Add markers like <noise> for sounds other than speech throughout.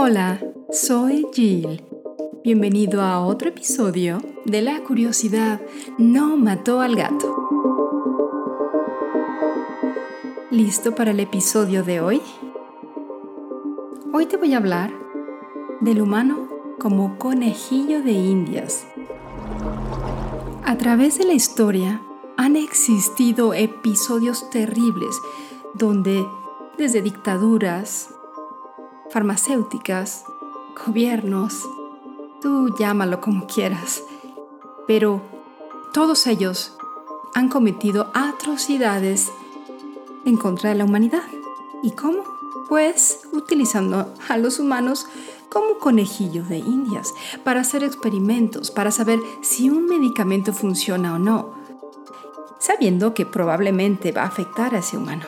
Hola, soy Jill. Bienvenido a otro episodio de La curiosidad no mató al gato. ¿Listo para el episodio de hoy? Hoy te voy a hablar del humano como conejillo de indias. A través de la historia han existido episodios terribles donde desde dictaduras, farmacéuticas, gobiernos, tú llámalo como quieras, pero todos ellos han cometido atrocidades en contra de la humanidad. ¿Y cómo? Pues utilizando a los humanos como conejillos de indias para hacer experimentos, para saber si un medicamento funciona o no, sabiendo que probablemente va a afectar a ese humano.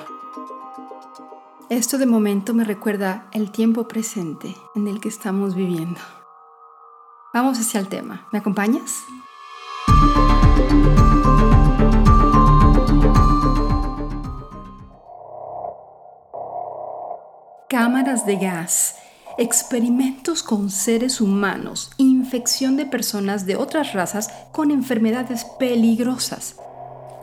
Esto de momento me recuerda el tiempo presente en el que estamos viviendo. Vamos hacia el tema. ¿Me acompañas? Cámaras de gas, experimentos con seres humanos, infección de personas de otras razas con enfermedades peligrosas.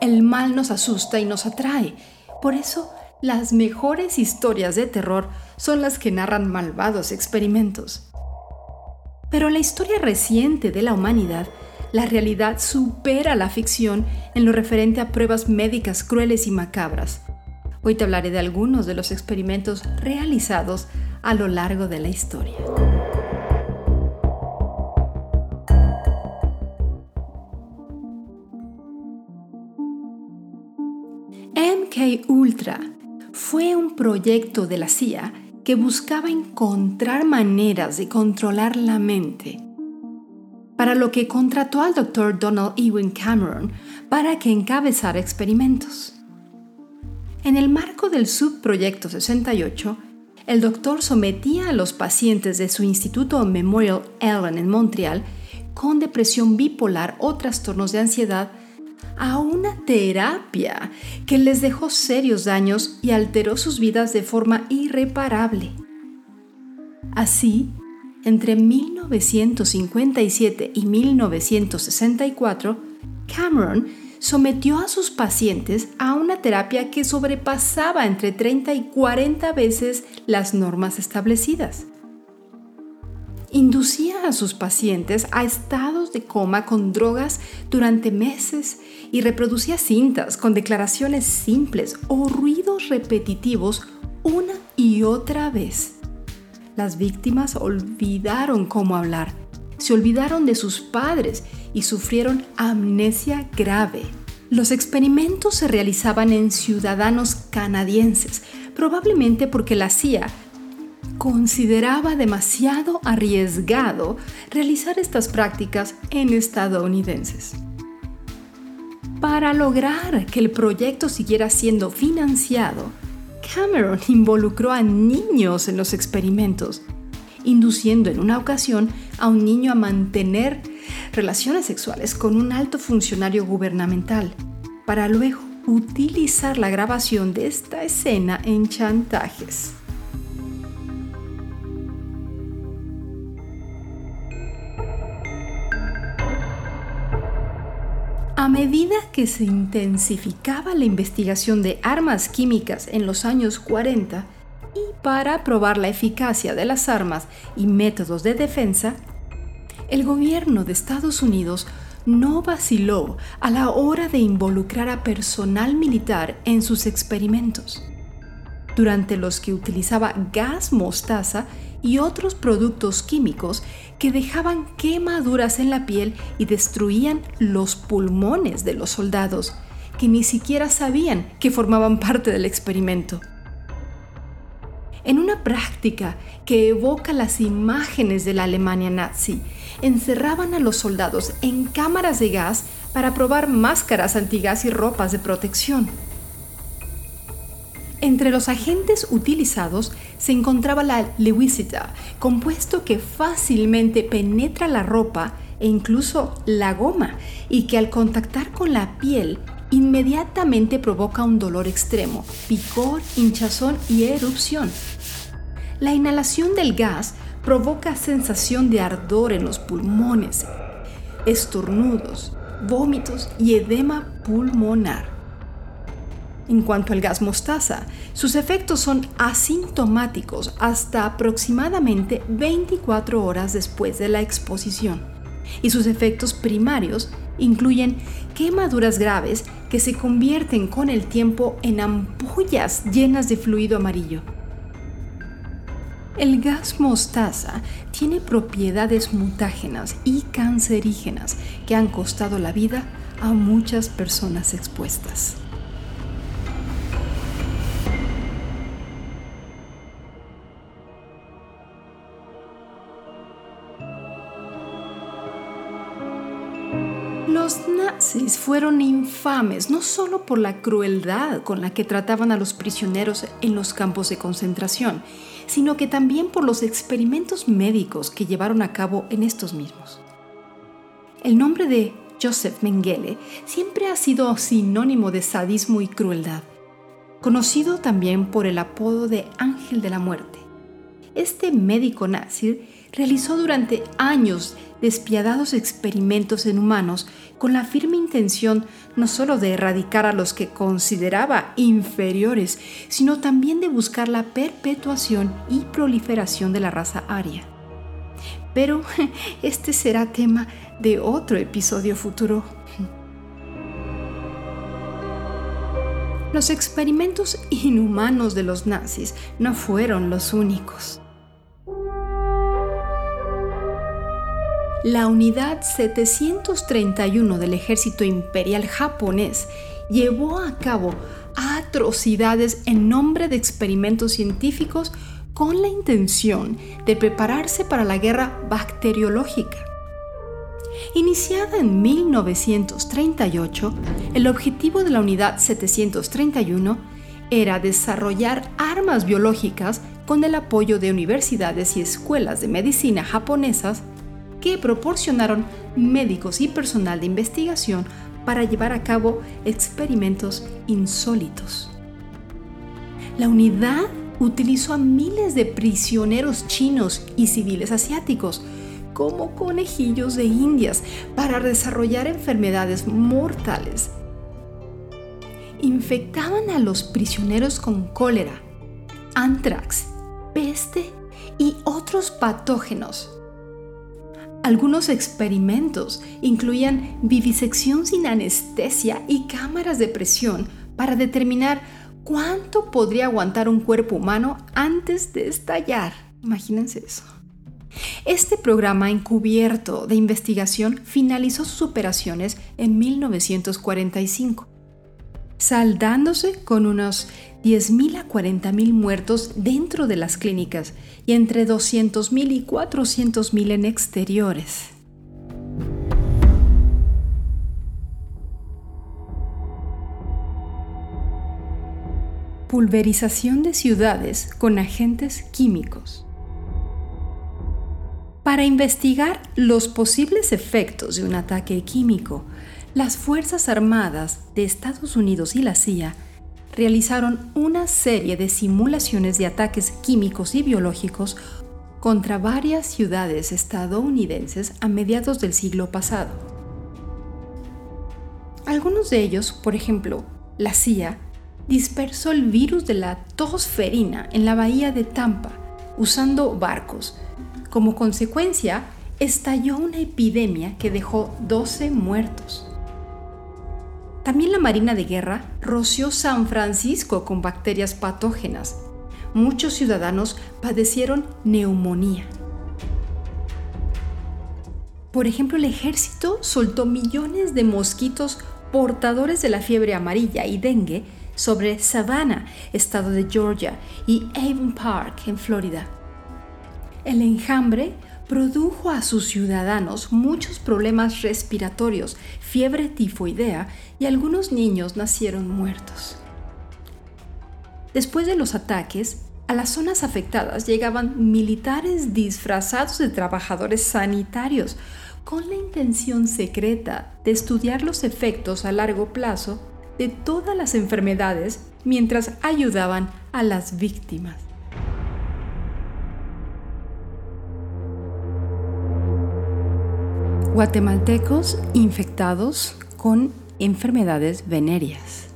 El mal nos asusta y nos atrae. Por eso las mejores historias de terror son las que narran malvados experimentos. Pero en la historia reciente de la humanidad, la realidad supera la ficción en lo referente a pruebas médicas crueles y macabras. Hoy te hablaré de algunos de los experimentos realizados a lo largo de la historia. MK Ultra fue un proyecto de la CIA que buscaba encontrar maneras de controlar la mente, para lo que contrató al Dr. Donald Ewan Cameron para que encabezara experimentos. En el marco del subproyecto 68, el doctor sometía a los pacientes de su instituto Memorial Ellen en Montreal con depresión bipolar o trastornos de ansiedad a una terapia que les dejó serios daños y alteró sus vidas de forma irreparable. Así, entre 1957 y 1964, Cameron sometió a sus pacientes a una terapia que sobrepasaba entre 30 y 40 veces las normas establecidas inducía a sus pacientes a estados de coma con drogas durante meses y reproducía cintas con declaraciones simples o ruidos repetitivos una y otra vez. Las víctimas olvidaron cómo hablar, se olvidaron de sus padres y sufrieron amnesia grave. Los experimentos se realizaban en ciudadanos canadienses, probablemente porque la CIA consideraba demasiado arriesgado realizar estas prácticas en estadounidenses. Para lograr que el proyecto siguiera siendo financiado, Cameron involucró a niños en los experimentos, induciendo en una ocasión a un niño a mantener relaciones sexuales con un alto funcionario gubernamental, para luego utilizar la grabación de esta escena en chantajes. A medida que se intensificaba la investigación de armas químicas en los años 40 y para probar la eficacia de las armas y métodos de defensa, el gobierno de Estados Unidos no vaciló a la hora de involucrar a personal militar en sus experimentos, durante los que utilizaba gas mostaza y otros productos químicos que dejaban quemaduras en la piel y destruían los pulmones de los soldados, que ni siquiera sabían que formaban parte del experimento. En una práctica que evoca las imágenes de la Alemania nazi, encerraban a los soldados en cámaras de gas para probar máscaras antigas y ropas de protección. Entre los agentes utilizados se encontraba la lewisita, compuesto que fácilmente penetra la ropa e incluso la goma y que al contactar con la piel inmediatamente provoca un dolor extremo, picor, hinchazón y erupción. La inhalación del gas provoca sensación de ardor en los pulmones, estornudos, vómitos y edema pulmonar. En cuanto al gas mostaza, sus efectos son asintomáticos hasta aproximadamente 24 horas después de la exposición, y sus efectos primarios incluyen quemaduras graves que se convierten con el tiempo en ampollas llenas de fluido amarillo. El gas mostaza tiene propiedades mutágenas y cancerígenas que han costado la vida a muchas personas expuestas. Los nazis fueron infames no solo por la crueldad con la que trataban a los prisioneros en los campos de concentración, sino que también por los experimentos médicos que llevaron a cabo en estos mismos. El nombre de Joseph Mengele siempre ha sido sinónimo de sadismo y crueldad, conocido también por el apodo de Ángel de la Muerte. Este médico nazi realizó durante años despiadados experimentos en humanos con la firme intención no solo de erradicar a los que consideraba inferiores, sino también de buscar la perpetuación y proliferación de la raza aria. Pero <laughs> este será tema de otro episodio futuro. Los experimentos inhumanos de los nazis no fueron los únicos. La unidad 731 del ejército imperial japonés llevó a cabo atrocidades en nombre de experimentos científicos con la intención de prepararse para la guerra bacteriológica. Iniciada en 1938, el objetivo de la unidad 731 era desarrollar armas biológicas con el apoyo de universidades y escuelas de medicina japonesas que proporcionaron médicos y personal de investigación para llevar a cabo experimentos insólitos. La unidad utilizó a miles de prisioneros chinos y civiles asiáticos como conejillos de indias para desarrollar enfermedades mortales. Infectaban a los prisioneros con cólera, antrax, peste y otros patógenos algunos experimentos incluían vivisección sin anestesia y cámaras de presión para determinar cuánto podría aguantar un cuerpo humano antes de estallar. Imagínense eso. Este programa encubierto de investigación finalizó sus operaciones en 1945 saldándose con unos 10.000 a 40.000 muertos dentro de las clínicas y entre 200.000 y 400.000 en exteriores. Pulverización de ciudades con agentes químicos. Para investigar los posibles efectos de un ataque químico, las Fuerzas Armadas de Estados Unidos y la CIA realizaron una serie de simulaciones de ataques químicos y biológicos contra varias ciudades estadounidenses a mediados del siglo pasado. Algunos de ellos, por ejemplo, la CIA, dispersó el virus de la tosferina en la bahía de Tampa usando barcos. Como consecuencia, estalló una epidemia que dejó 12 muertos. También la Marina de Guerra roció San Francisco con bacterias patógenas. Muchos ciudadanos padecieron neumonía. Por ejemplo, el ejército soltó millones de mosquitos portadores de la fiebre amarilla y dengue sobre Savannah, estado de Georgia, y Avon Park, en Florida. El enjambre produjo a sus ciudadanos muchos problemas respiratorios, fiebre tifoidea y algunos niños nacieron muertos. Después de los ataques, a las zonas afectadas llegaban militares disfrazados de trabajadores sanitarios con la intención secreta de estudiar los efectos a largo plazo de todas las enfermedades mientras ayudaban a las víctimas. Guatemaltecos infectados con enfermedades venéreas.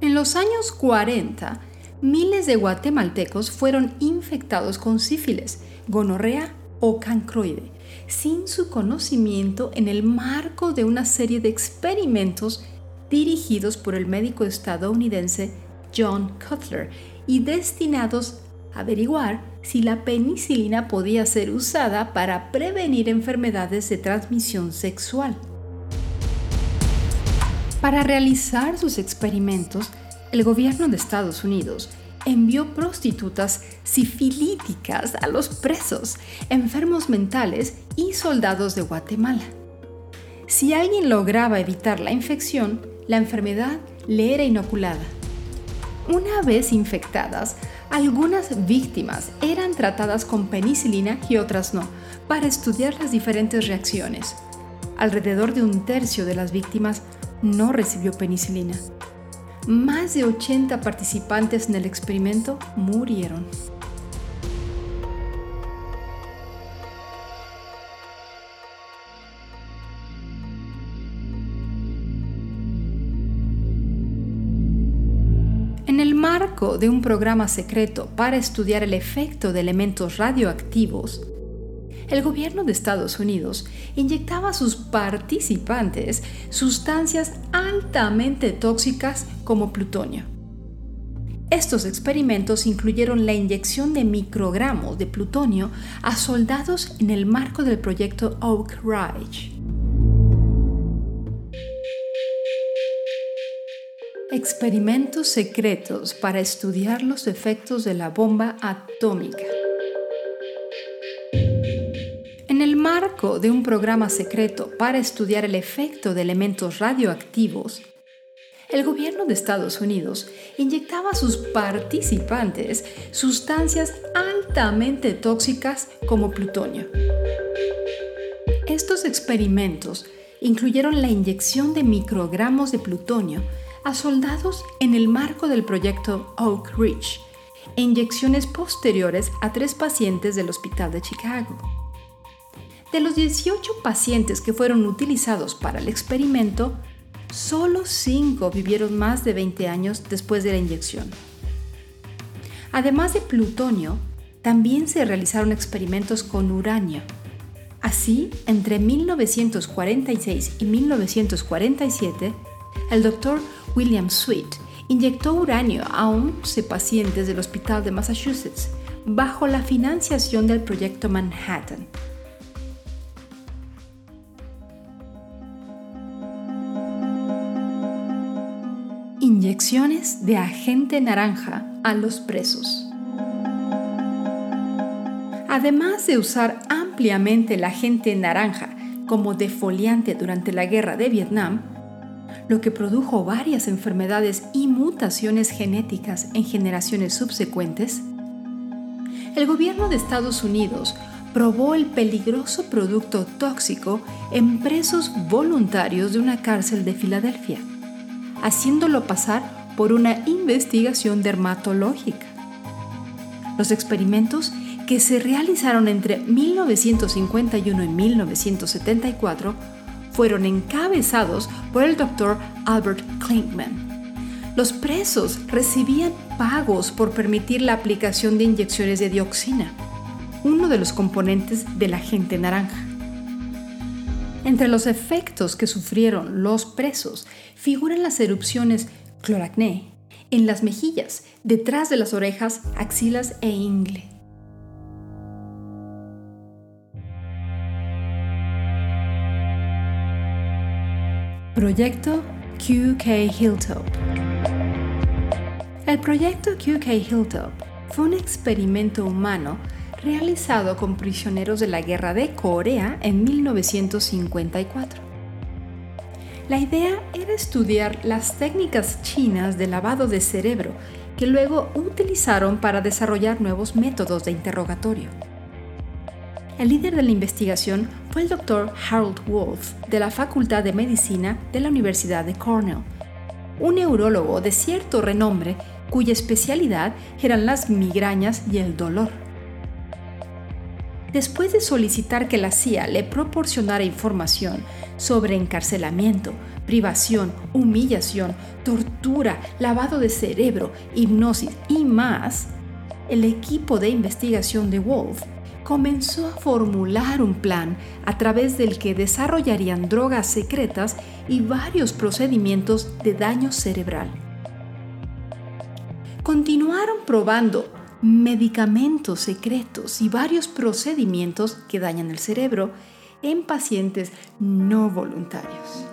En los años 40, miles de guatemaltecos fueron infectados con sífilis, gonorrea o cancroide, sin su conocimiento en el marco de una serie de experimentos dirigidos por el médico estadounidense John Cutler y destinados a averiguar si la penicilina podía ser usada para prevenir enfermedades de transmisión sexual. Para realizar sus experimentos, el gobierno de Estados Unidos envió prostitutas sifilíticas a los presos, enfermos mentales y soldados de Guatemala. Si alguien lograba evitar la infección, la enfermedad le era inoculada. Una vez infectadas, algunas víctimas eran tratadas con penicilina y otras no, para estudiar las diferentes reacciones. Alrededor de un tercio de las víctimas no recibió penicilina. Más de 80 participantes en el experimento murieron. En el marco de un programa secreto para estudiar el efecto de elementos radioactivos, el gobierno de Estados Unidos inyectaba a sus participantes sustancias altamente tóxicas como plutonio. Estos experimentos incluyeron la inyección de microgramos de plutonio a soldados en el marco del proyecto Oak Ridge. Experimentos secretos para estudiar los efectos de la bomba atómica. De un programa secreto para estudiar el efecto de elementos radioactivos, el gobierno de Estados Unidos inyectaba a sus participantes sustancias altamente tóxicas como plutonio. Estos experimentos incluyeron la inyección de microgramos de plutonio a soldados en el marco del proyecto Oak Ridge e inyecciones posteriores a tres pacientes del Hospital de Chicago. De los 18 pacientes que fueron utilizados para el experimento, solo 5 vivieron más de 20 años después de la inyección. Además de plutonio, también se realizaron experimentos con uranio. Así, entre 1946 y 1947, el doctor William Sweet inyectó uranio a 11 pacientes del Hospital de Massachusetts bajo la financiación del Proyecto Manhattan. De agente naranja a los presos. Además de usar ampliamente el agente naranja como defoliante durante la guerra de Vietnam, lo que produjo varias enfermedades y mutaciones genéticas en generaciones subsecuentes, el gobierno de Estados Unidos probó el peligroso producto tóxico en presos voluntarios de una cárcel de Filadelfia haciéndolo pasar por una investigación dermatológica. Los experimentos que se realizaron entre 1951 y 1974 fueron encabezados por el doctor Albert Klinkman. Los presos recibían pagos por permitir la aplicación de inyecciones de dioxina, uno de los componentes del agente naranja. Entre los efectos que sufrieron los presos figuran las erupciones cloracné en las mejillas, detrás de las orejas, axilas e ingle. Proyecto QK Hilltop. El proyecto QK Hilltop fue un experimento humano realizado con prisioneros de la Guerra de Corea en 1954. La idea era estudiar las técnicas chinas de lavado de cerebro que luego utilizaron para desarrollar nuevos métodos de interrogatorio. El líder de la investigación fue el doctor Harold Wolf de la Facultad de Medicina de la Universidad de Cornell, un neurólogo de cierto renombre cuya especialidad eran las migrañas y el dolor. Después de solicitar que la CIA le proporcionara información sobre encarcelamiento, privación, humillación, tortura, lavado de cerebro, hipnosis y más, el equipo de investigación de Wolf comenzó a formular un plan a través del que desarrollarían drogas secretas y varios procedimientos de daño cerebral. Continuaron probando medicamentos secretos y varios procedimientos que dañan el cerebro en pacientes no voluntarios.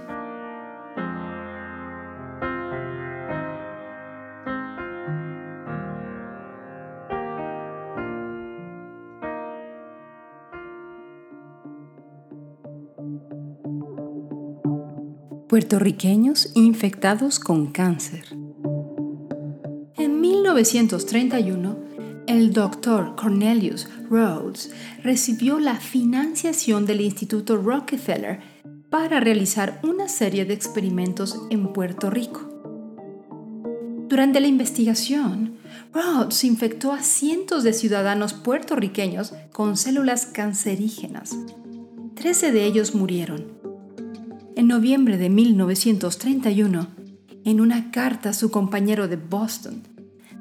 Puertorriqueños infectados con cáncer. En 1931, el doctor Cornelius Rhodes recibió la financiación del Instituto Rockefeller para realizar una serie de experimentos en Puerto Rico. Durante la investigación, Rhodes infectó a cientos de ciudadanos puertorriqueños con células cancerígenas. Trece de ellos murieron en noviembre de 1931, en una carta a su compañero de Boston,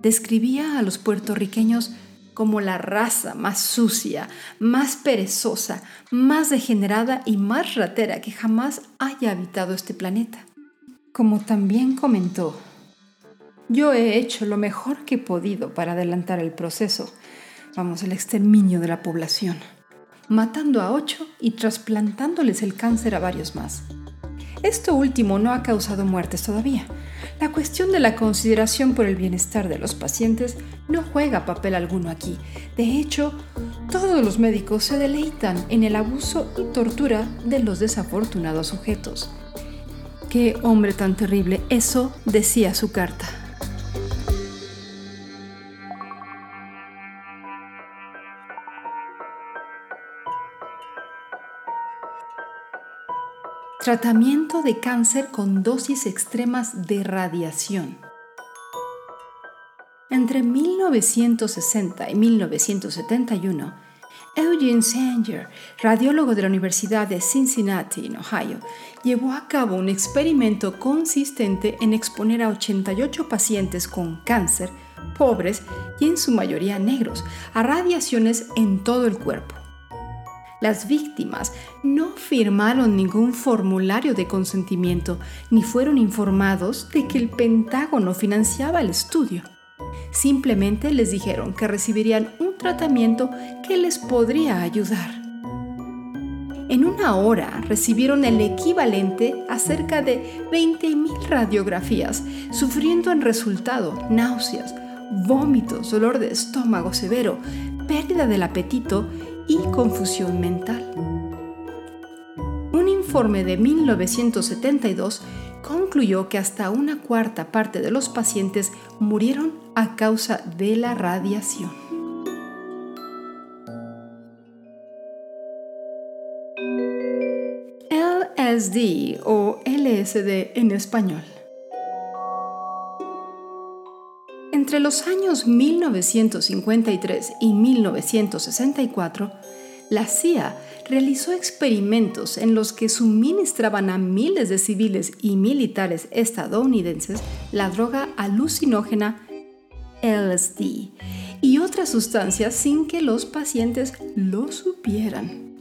describía a los puertorriqueños como la raza más sucia, más perezosa, más degenerada y más ratera que jamás haya habitado este planeta. Como también comentó, yo he hecho lo mejor que he podido para adelantar el proceso, vamos, el exterminio de la población, matando a ocho y trasplantándoles el cáncer a varios más. Esto último no ha causado muertes todavía. La cuestión de la consideración por el bienestar de los pacientes no juega papel alguno aquí. De hecho, todos los médicos se deleitan en el abuso y tortura de los desafortunados sujetos. Qué hombre tan terrible, eso decía su carta. Tratamiento de cáncer con dosis extremas de radiación. Entre 1960 y 1971, Eugene Sanger, radiólogo de la Universidad de Cincinnati, en Ohio, llevó a cabo un experimento consistente en exponer a 88 pacientes con cáncer, pobres y en su mayoría negros, a radiaciones en todo el cuerpo. Las víctimas no firmaron ningún formulario de consentimiento ni fueron informados de que el Pentágono financiaba el estudio. Simplemente les dijeron que recibirían un tratamiento que les podría ayudar. En una hora recibieron el equivalente a cerca de 20.000 radiografías, sufriendo en resultado náuseas, vómitos, dolor de estómago severo, pérdida del apetito y confusión mental. Un informe de 1972 concluyó que hasta una cuarta parte de los pacientes murieron a causa de la radiación. LSD o LSD en español. Entre los años 1953 y 1964, la CIA realizó experimentos en los que suministraban a miles de civiles y militares estadounidenses la droga alucinógena LSD y otras sustancias sin que los pacientes lo supieran.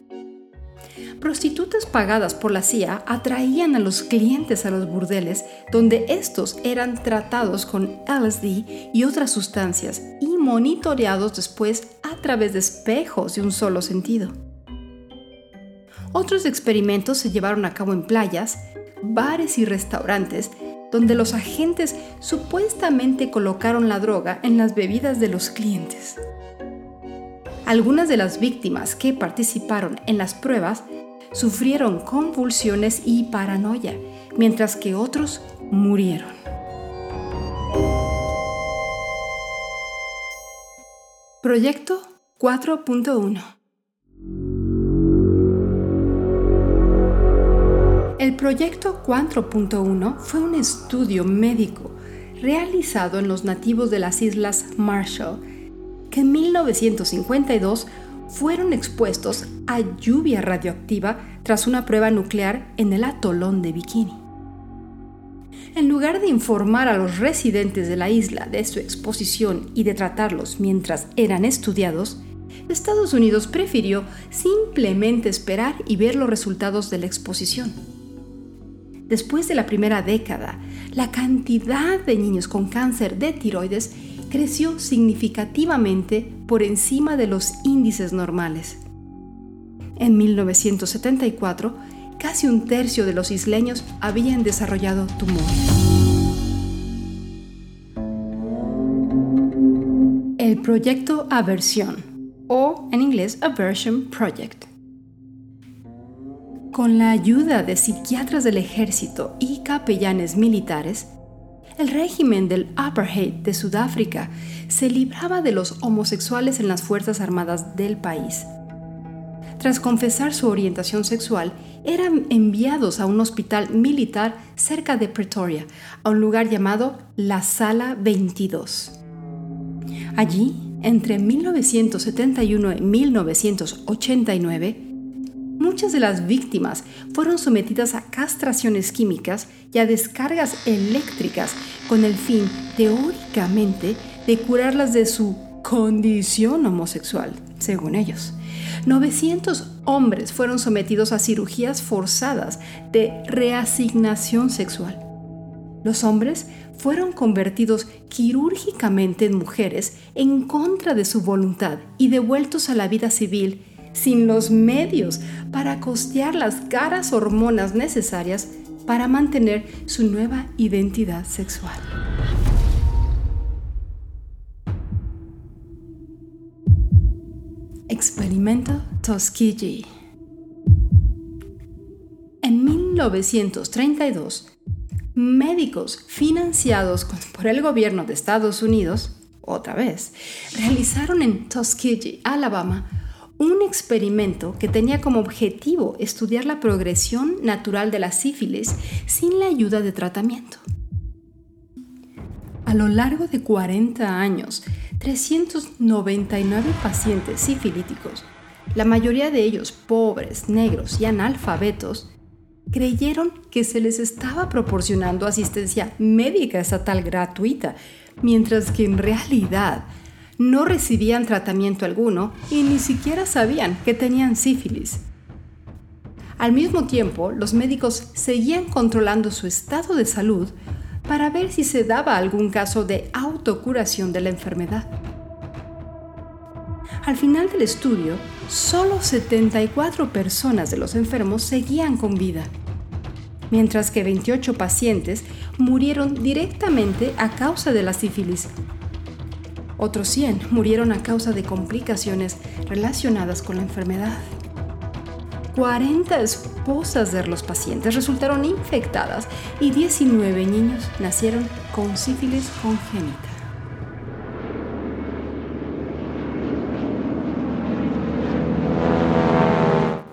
Prostitutas pagadas por la CIA atraían a los clientes a los burdeles donde estos eran tratados con LSD y otras sustancias y monitoreados después a través de espejos de un solo sentido. Otros experimentos se llevaron a cabo en playas, bares y restaurantes donde los agentes supuestamente colocaron la droga en las bebidas de los clientes. Algunas de las víctimas que participaron en las pruebas sufrieron convulsiones y paranoia, mientras que otros murieron. Proyecto 4.1 El proyecto 4.1 fue un estudio médico realizado en los nativos de las Islas Marshall, que en 1952 fueron expuestos a lluvia radioactiva tras una prueba nuclear en el atolón de Bikini. En lugar de informar a los residentes de la isla de su exposición y de tratarlos mientras eran estudiados, Estados Unidos prefirió simplemente esperar y ver los resultados de la exposición. Después de la primera década, la cantidad de niños con cáncer de tiroides creció significativamente por encima de los índices normales. En 1974, casi un tercio de los isleños habían desarrollado tumor. El proyecto Aversión, o en inglés Aversion Project. Con la ayuda de psiquiatras del ejército y capellanes militares, el régimen del apartheid de Sudáfrica se libraba de los homosexuales en las Fuerzas Armadas del país. Tras confesar su orientación sexual, eran enviados a un hospital militar cerca de Pretoria, a un lugar llamado la Sala 22. Allí, entre 1971 y 1989, muchas de las víctimas fueron sometidas a castraciones químicas y a descargas eléctricas con el fin, teóricamente, de curarlas de su condición homosexual, según ellos. 900 hombres fueron sometidos a cirugías forzadas de reasignación sexual. Los hombres fueron convertidos quirúrgicamente en mujeres en contra de su voluntad y devueltos a la vida civil sin los medios para costear las caras hormonas necesarias para mantener su nueva identidad sexual. Experimento Tuskegee. En 1932, médicos financiados por el gobierno de Estados Unidos, otra vez, realizaron en Tuskegee, Alabama, un experimento que tenía como objetivo estudiar la progresión natural de la sífilis sin la ayuda de tratamiento. A lo largo de 40 años, 399 pacientes sifilíticos, la mayoría de ellos pobres, negros y analfabetos, creyeron que se les estaba proporcionando asistencia médica estatal gratuita, mientras que en realidad no recibían tratamiento alguno y ni siquiera sabían que tenían sífilis. Al mismo tiempo, los médicos seguían controlando su estado de salud para ver si se daba algún caso de autocuración de la enfermedad. Al final del estudio, solo 74 personas de los enfermos seguían con vida, mientras que 28 pacientes murieron directamente a causa de la sífilis otros 100 murieron a causa de complicaciones relacionadas con la enfermedad. 40 esposas de los pacientes resultaron infectadas y 19 niños nacieron con sífilis congénita.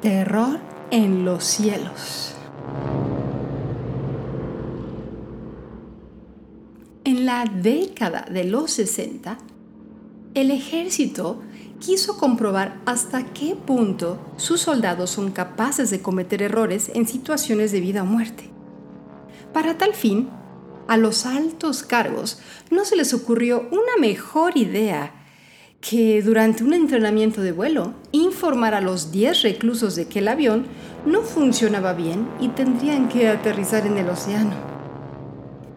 Terror en los cielos. En la década de los 60, el ejército quiso comprobar hasta qué punto sus soldados son capaces de cometer errores en situaciones de vida o muerte. Para tal fin, a los altos cargos no se les ocurrió una mejor idea que durante un entrenamiento de vuelo informar a los 10 reclusos de que el avión no funcionaba bien y tendrían que aterrizar en el océano.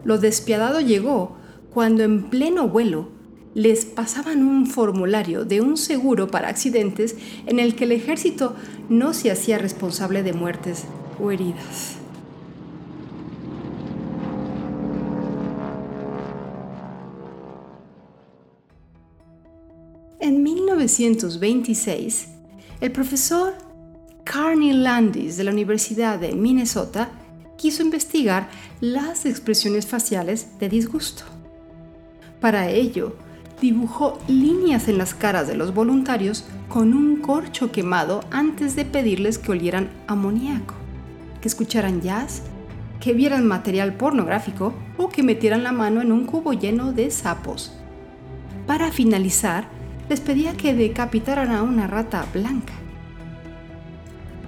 Lo despiadado llegó cuando en pleno vuelo les pasaban un formulario de un seguro para accidentes en el que el ejército no se hacía responsable de muertes o heridas. En 1926, el profesor Carney Landis de la Universidad de Minnesota quiso investigar las expresiones faciales de disgusto. Para ello, dibujó líneas en las caras de los voluntarios con un corcho quemado antes de pedirles que olieran amoníaco, que escucharan jazz, que vieran material pornográfico o que metieran la mano en un cubo lleno de sapos. Para finalizar, les pedía que decapitaran a una rata blanca.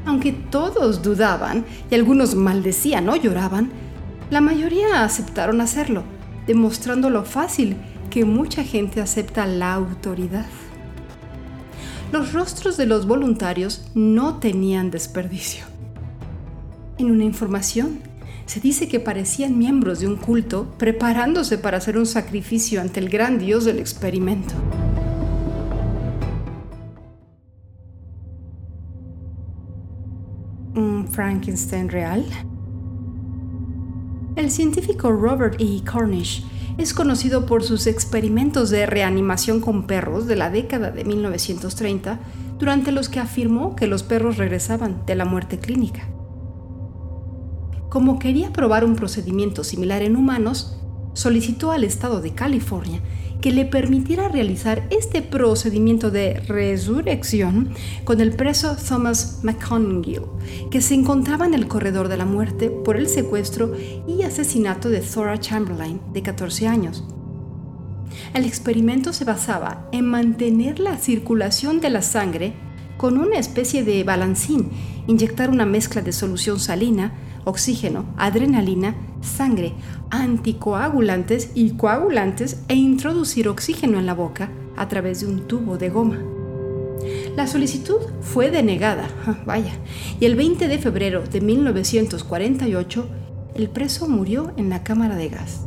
Aunque todos dudaban y algunos maldecían o lloraban, la mayoría aceptaron hacerlo, demostrando lo fácil que mucha gente acepta la autoridad. Los rostros de los voluntarios no tenían desperdicio. En una información, se dice que parecían miembros de un culto preparándose para hacer un sacrificio ante el gran dios del experimento. ¿Un Frankenstein real? El científico Robert E. Cornish es conocido por sus experimentos de reanimación con perros de la década de 1930, durante los que afirmó que los perros regresaban de la muerte clínica. Como quería probar un procedimiento similar en humanos, solicitó al estado de California que le permitiera realizar este procedimiento de resurrección con el preso Thomas McConaughey, que se encontraba en el corredor de la muerte por el secuestro y asesinato de Thora Chamberlain, de 14 años. El experimento se basaba en mantener la circulación de la sangre con una especie de balancín, inyectar una mezcla de solución salina, oxígeno, adrenalina, sangre, anticoagulantes y coagulantes e introducir oxígeno en la boca a través de un tubo de goma. La solicitud fue denegada, <laughs> vaya, y el 20 de febrero de 1948 el preso murió en la cámara de gas.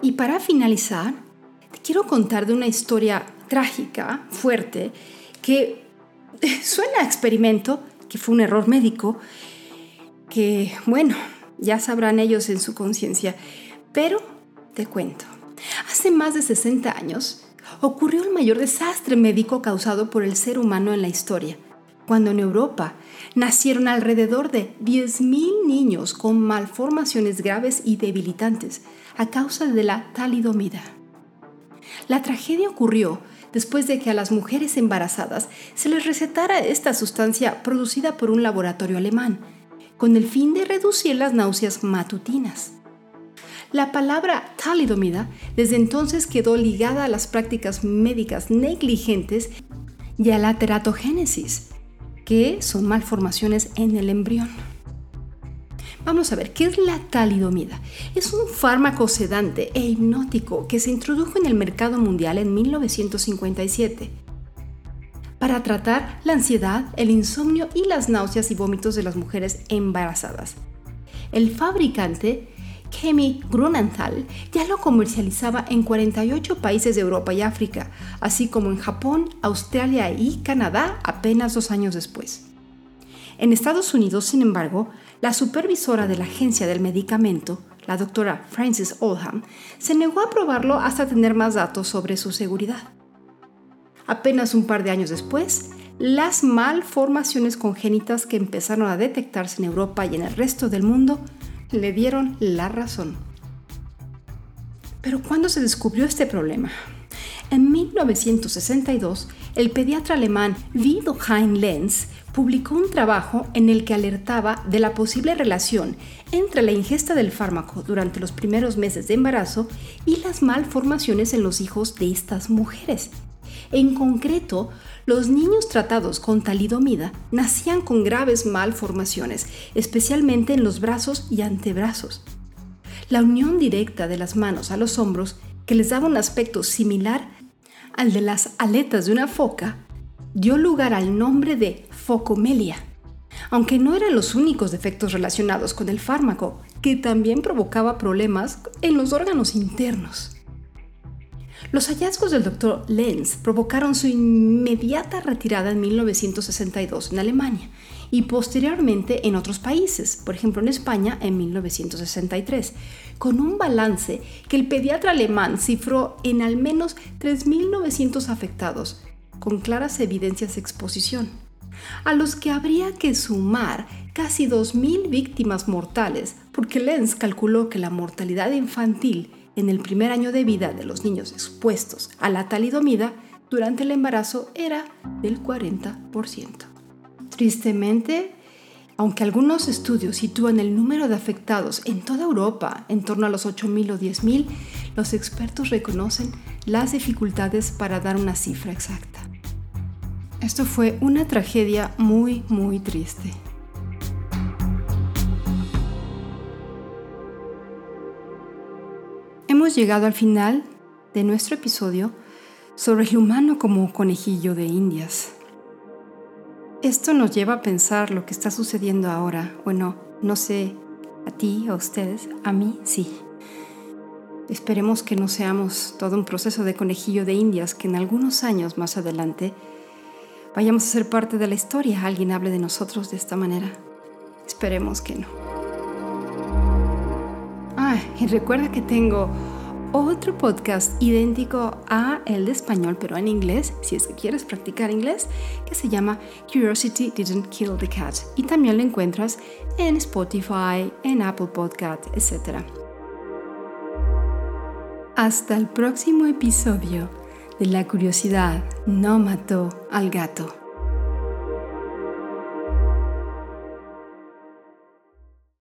Y para finalizar, te quiero contar de una historia trágica, fuerte, que <laughs> suena a experimento, que fue un error médico, que, bueno, ya sabrán ellos en su conciencia, pero te cuento. Hace más de 60 años ocurrió el mayor desastre médico causado por el ser humano en la historia, cuando en Europa nacieron alrededor de 10.000 niños con malformaciones graves y debilitantes a causa de la talidomida. La tragedia ocurrió después de que a las mujeres embarazadas se les recetara esta sustancia producida por un laboratorio alemán con el fin de reducir las náuseas matutinas. La palabra talidomida desde entonces quedó ligada a las prácticas médicas negligentes y a la teratogénesis, que son malformaciones en el embrión. Vamos a ver, ¿qué es la talidomida? Es un fármaco sedante e hipnótico que se introdujo en el mercado mundial en 1957 para tratar la ansiedad, el insomnio y las náuseas y vómitos de las mujeres embarazadas. El fabricante Kemi Grunenthal ya lo comercializaba en 48 países de Europa y África, así como en Japón, Australia y Canadá apenas dos años después. En Estados Unidos, sin embargo, la supervisora de la Agencia del Medicamento, la doctora Frances Oldham, se negó a probarlo hasta tener más datos sobre su seguridad. Apenas un par de años después, las malformaciones congénitas que empezaron a detectarse en Europa y en el resto del mundo le dieron la razón. Pero ¿cuándo se descubrió este problema? En 1962, el pediatra alemán Guido Hein Lenz publicó un trabajo en el que alertaba de la posible relación entre la ingesta del fármaco durante los primeros meses de embarazo y las malformaciones en los hijos de estas mujeres. En concreto, los niños tratados con talidomida nacían con graves malformaciones, especialmente en los brazos y antebrazos. La unión directa de las manos a los hombros, que les daba un aspecto similar al de las aletas de una foca, dio lugar al nombre de focomelia, aunque no eran los únicos defectos relacionados con el fármaco, que también provocaba problemas en los órganos internos. Los hallazgos del Dr. Lenz provocaron su inmediata retirada en 1962 en Alemania y posteriormente en otros países, por ejemplo en España en 1963, con un balance que el pediatra alemán cifró en al menos 3.900 afectados, con claras evidencias de exposición, a los que habría que sumar casi 2.000 víctimas mortales, porque Lenz calculó que la mortalidad infantil en el primer año de vida de los niños expuestos a la talidomida durante el embarazo era del 40%. Tristemente, aunque algunos estudios sitúan el número de afectados en toda Europa en torno a los 8.000 o 10.000, los expertos reconocen las dificultades para dar una cifra exacta. Esto fue una tragedia muy, muy triste. Hemos llegado al final de nuestro episodio sobre el humano como conejillo de indias. Esto nos lleva a pensar lo que está sucediendo ahora. Bueno, no sé a ti, a ustedes, a mí sí. Esperemos que no seamos todo un proceso de conejillo de indias que en algunos años más adelante vayamos a ser parte de la historia, alguien hable de nosotros de esta manera. Esperemos que no. Y recuerda que tengo otro podcast idéntico a el de español, pero en inglés, si es que quieres practicar inglés, que se llama Curiosity Didn't Kill the Cat. Y también lo encuentras en Spotify, en Apple Podcast, etc. Hasta el próximo episodio de La curiosidad no mató al gato.